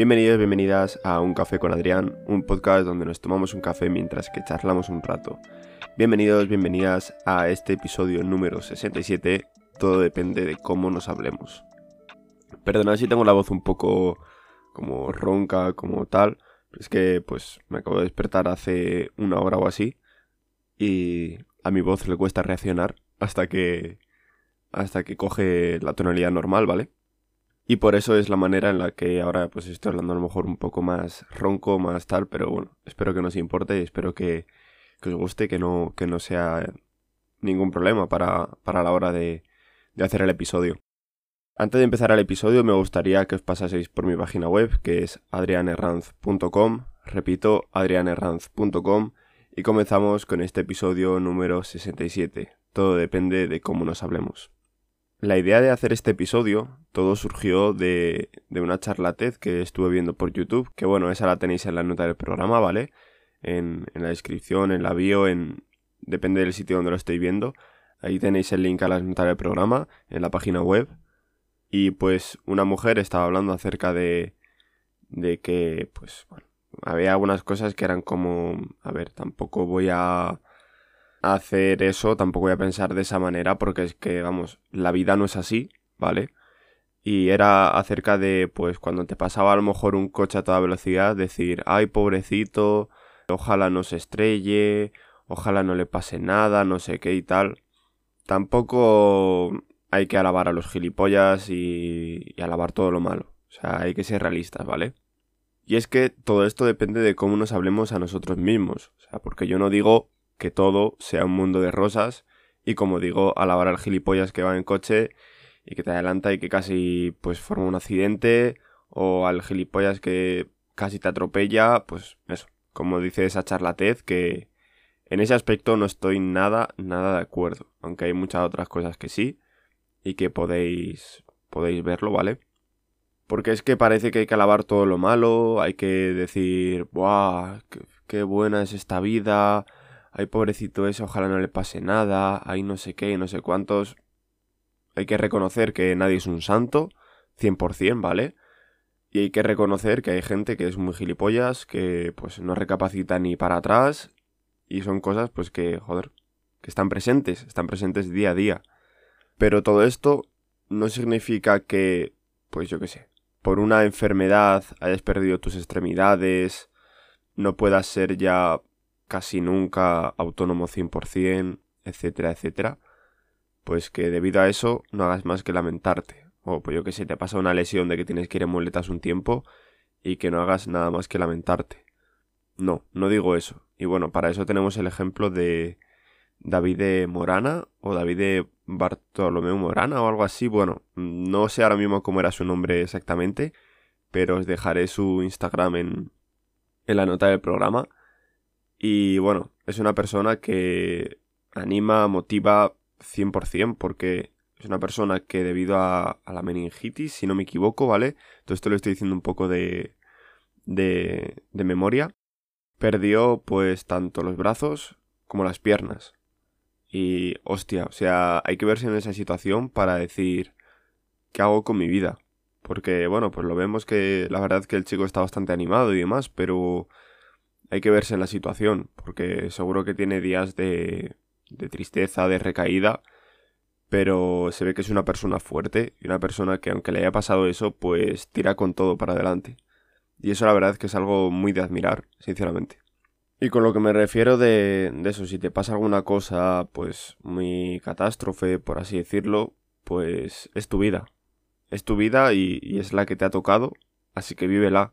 Bienvenidos, bienvenidas a Un Café con Adrián, un podcast donde nos tomamos un café mientras que charlamos un rato. Bienvenidos, bienvenidas a este episodio número 67. Todo depende de cómo nos hablemos. Perdonad si tengo la voz un poco como ronca, como tal. Es que pues me acabo de despertar hace una hora o así. Y a mi voz le cuesta reaccionar hasta que. hasta que coge la tonalidad normal, ¿vale? Y por eso es la manera en la que ahora pues estoy hablando a lo mejor un poco más ronco, más tal, pero bueno, espero que no os importe y espero que, os guste, que no, que no sea ningún problema para, para la hora de, de hacer el episodio. Antes de empezar el episodio me gustaría que os pasaseis por mi página web que es adrianerranz.com, repito, adrianerranz.com y comenzamos con este episodio número 67. Todo depende de cómo nos hablemos. La idea de hacer este episodio, todo surgió de, de una charlatez que estuve viendo por YouTube, que bueno, esa la tenéis en la nota del programa, ¿vale? En, en la descripción, en la bio, en... depende del sitio donde lo estéis viendo. Ahí tenéis el link a la nota del programa, en la página web. Y pues una mujer estaba hablando acerca de, de que, pues, había algunas cosas que eran como, a ver, tampoco voy a hacer eso, tampoco voy a pensar de esa manera porque es que, vamos, la vida no es así, ¿vale? Y era acerca de, pues, cuando te pasaba a lo mejor un coche a toda velocidad, decir, ay, pobrecito, ojalá no se estrelle, ojalá no le pase nada, no sé qué y tal. Tampoco hay que alabar a los gilipollas y, y alabar todo lo malo. O sea, hay que ser realistas, ¿vale? Y es que todo esto depende de cómo nos hablemos a nosotros mismos. O sea, porque yo no digo que todo sea un mundo de rosas y como digo, alabar al gilipollas que va en coche y que te adelanta y que casi pues forma un accidente o al gilipollas que casi te atropella, pues eso, como dice esa charlatez que en ese aspecto no estoy nada, nada de acuerdo, aunque hay muchas otras cosas que sí y que podéis podéis verlo, ¿vale? Porque es que parece que hay que alabar todo lo malo, hay que decir, ¡buah! Qué, qué buena es esta vida! Ay pobrecito ese, ojalá no le pase nada, ay no sé qué, no sé cuántos. Hay que reconocer que nadie es un santo, 100%, ¿vale? Y hay que reconocer que hay gente que es muy gilipollas, que pues no recapacita ni para atrás, y son cosas pues que, joder, que están presentes, están presentes día a día. Pero todo esto no significa que, pues yo qué sé, por una enfermedad hayas perdido tus extremidades, no puedas ser ya casi nunca autónomo 100%, etcétera, etcétera, pues que debido a eso no hagas más que lamentarte. O pues yo que sé, te pasa una lesión de que tienes que ir en muletas un tiempo y que no hagas nada más que lamentarte. No, no digo eso. Y bueno, para eso tenemos el ejemplo de David Morana o David Bartolomeu Morana o algo así. Bueno, no sé ahora mismo cómo era su nombre exactamente, pero os dejaré su Instagram en, en la nota del programa y bueno, es una persona que anima, motiva 100% porque es una persona que debido a, la meningitis, si no me equivoco, ¿vale? Todo esto lo estoy diciendo un poco de, de, de memoria. Perdió pues tanto los brazos como las piernas. Y hostia, o sea, hay que verse en esa situación para decir, ¿qué hago con mi vida? Porque bueno, pues lo vemos que la verdad es que el chico está bastante animado y demás, pero hay que verse en la situación, porque seguro que tiene días de, de tristeza, de recaída, pero se ve que es una persona fuerte y una persona que aunque le haya pasado eso, pues tira con todo para adelante. Y eso la verdad es que es algo muy de admirar, sinceramente. Y con lo que me refiero de, de eso, si te pasa alguna cosa, pues muy catástrofe, por así decirlo, pues es tu vida. Es tu vida y, y es la que te ha tocado, así que vívela.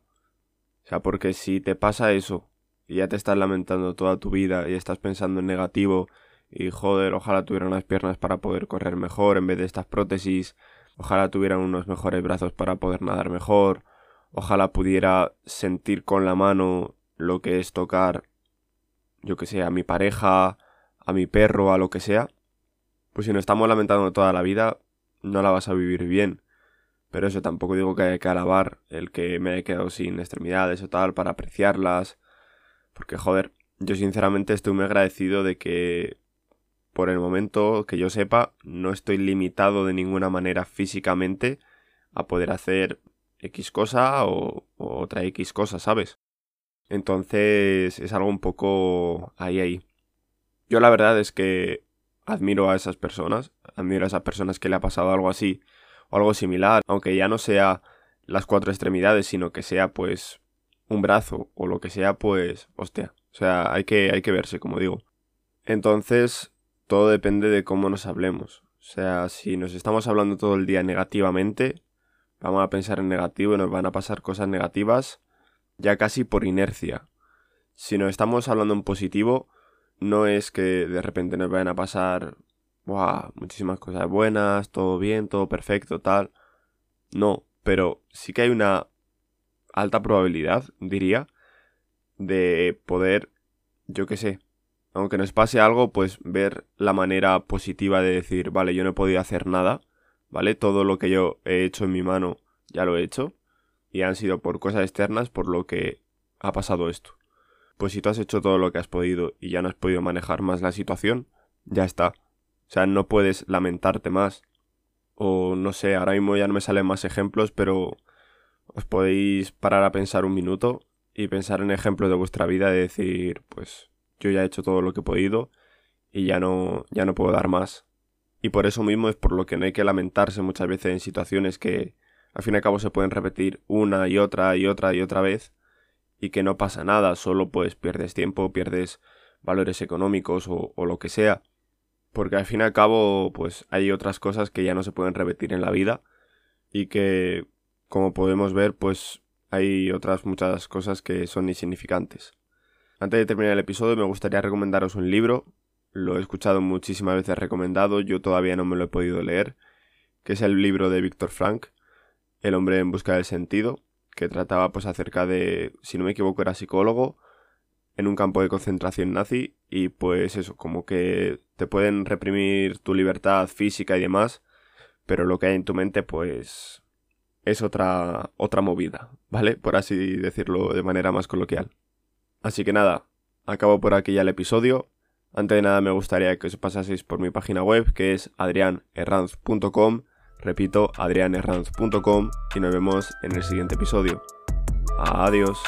O sea, porque si te pasa eso y ya te estás lamentando toda tu vida y estás pensando en negativo y joder, ojalá tuviera unas piernas para poder correr mejor en vez de estas prótesis, ojalá tuviera unos mejores brazos para poder nadar mejor, ojalá pudiera sentir con la mano lo que es tocar, yo que sé, a mi pareja, a mi perro, a lo que sea, pues si nos estamos lamentando toda la vida, no la vas a vivir bien. Pero eso tampoco digo que haya que alabar el que me haya quedado sin extremidades o tal para apreciarlas porque, joder, yo sinceramente estoy muy agradecido de que, por el momento que yo sepa, no estoy limitado de ninguna manera físicamente a poder hacer X cosa o, otra X cosa, ¿sabes? Entonces es algo un poco ahí ahí. Yo la verdad es que admiro a esas personas, admiro a esas personas que le ha pasado algo así o algo similar, aunque ya no sea las cuatro extremidades, sino que sea pues un brazo o lo que sea, pues hostia, o sea, hay que hay que verse, como digo. Entonces, todo depende de cómo nos hablemos. O sea, si nos estamos hablando todo el día negativamente, vamos a pensar en negativo y nos van a pasar cosas negativas ya casi por inercia. Si nos estamos hablando en positivo, no es que de repente nos vayan a pasar muchísimas cosas buenas, todo bien, todo perfecto, tal. No, pero sí que hay una alta probabilidad, diría, de poder, yo qué sé, aunque nos pase algo, pues ver la manera positiva de decir, vale, yo no he podido hacer nada, ¿vale? Todo lo que yo he hecho en mi mano ya lo he hecho y han sido por cosas externas por lo que ha pasado esto. Pues si tú has hecho todo lo que has podido y ya no has podido manejar más la situación, ya está. O sea, no puedes lamentarte más. O no sé, ahora mismo ya no me salen más ejemplos, pero os podéis parar a pensar un minuto y pensar en ejemplos de vuestra vida de decir, pues yo ya he hecho todo lo que he podido y ya no, ya no puedo dar más. Y por eso mismo es por lo que no hay que lamentarse muchas veces en situaciones que al fin y al cabo se pueden repetir una y otra y otra y otra vez y que no pasa nada, solo pues pierdes tiempo, pierdes valores económicos o, o lo que sea. Porque al fin y al cabo pues hay otras cosas que ya no se pueden repetir en la vida y que como podemos ver pues hay otras muchas cosas que son insignificantes. Antes de terminar el episodio me gustaría recomendaros un libro. Lo he escuchado muchísimas veces recomendado, yo todavía no me lo he podido leer, que es el libro de Víctor Frank, El hombre en busca del sentido, que trataba pues acerca de, si no me equivoco, era psicólogo en un campo de concentración nazi y pues eso, como que te pueden reprimir tu libertad física y demás, pero lo que hay en tu mente pues es otra otra movida, ¿vale? Por así decirlo de manera más coloquial. Así que nada, acabo por aquí ya el episodio. Antes de nada me gustaría que os pasaseis por mi página web que es adrianerranz.com. Repito, adrianerranz.com y nos vemos en el siguiente episodio. Adiós.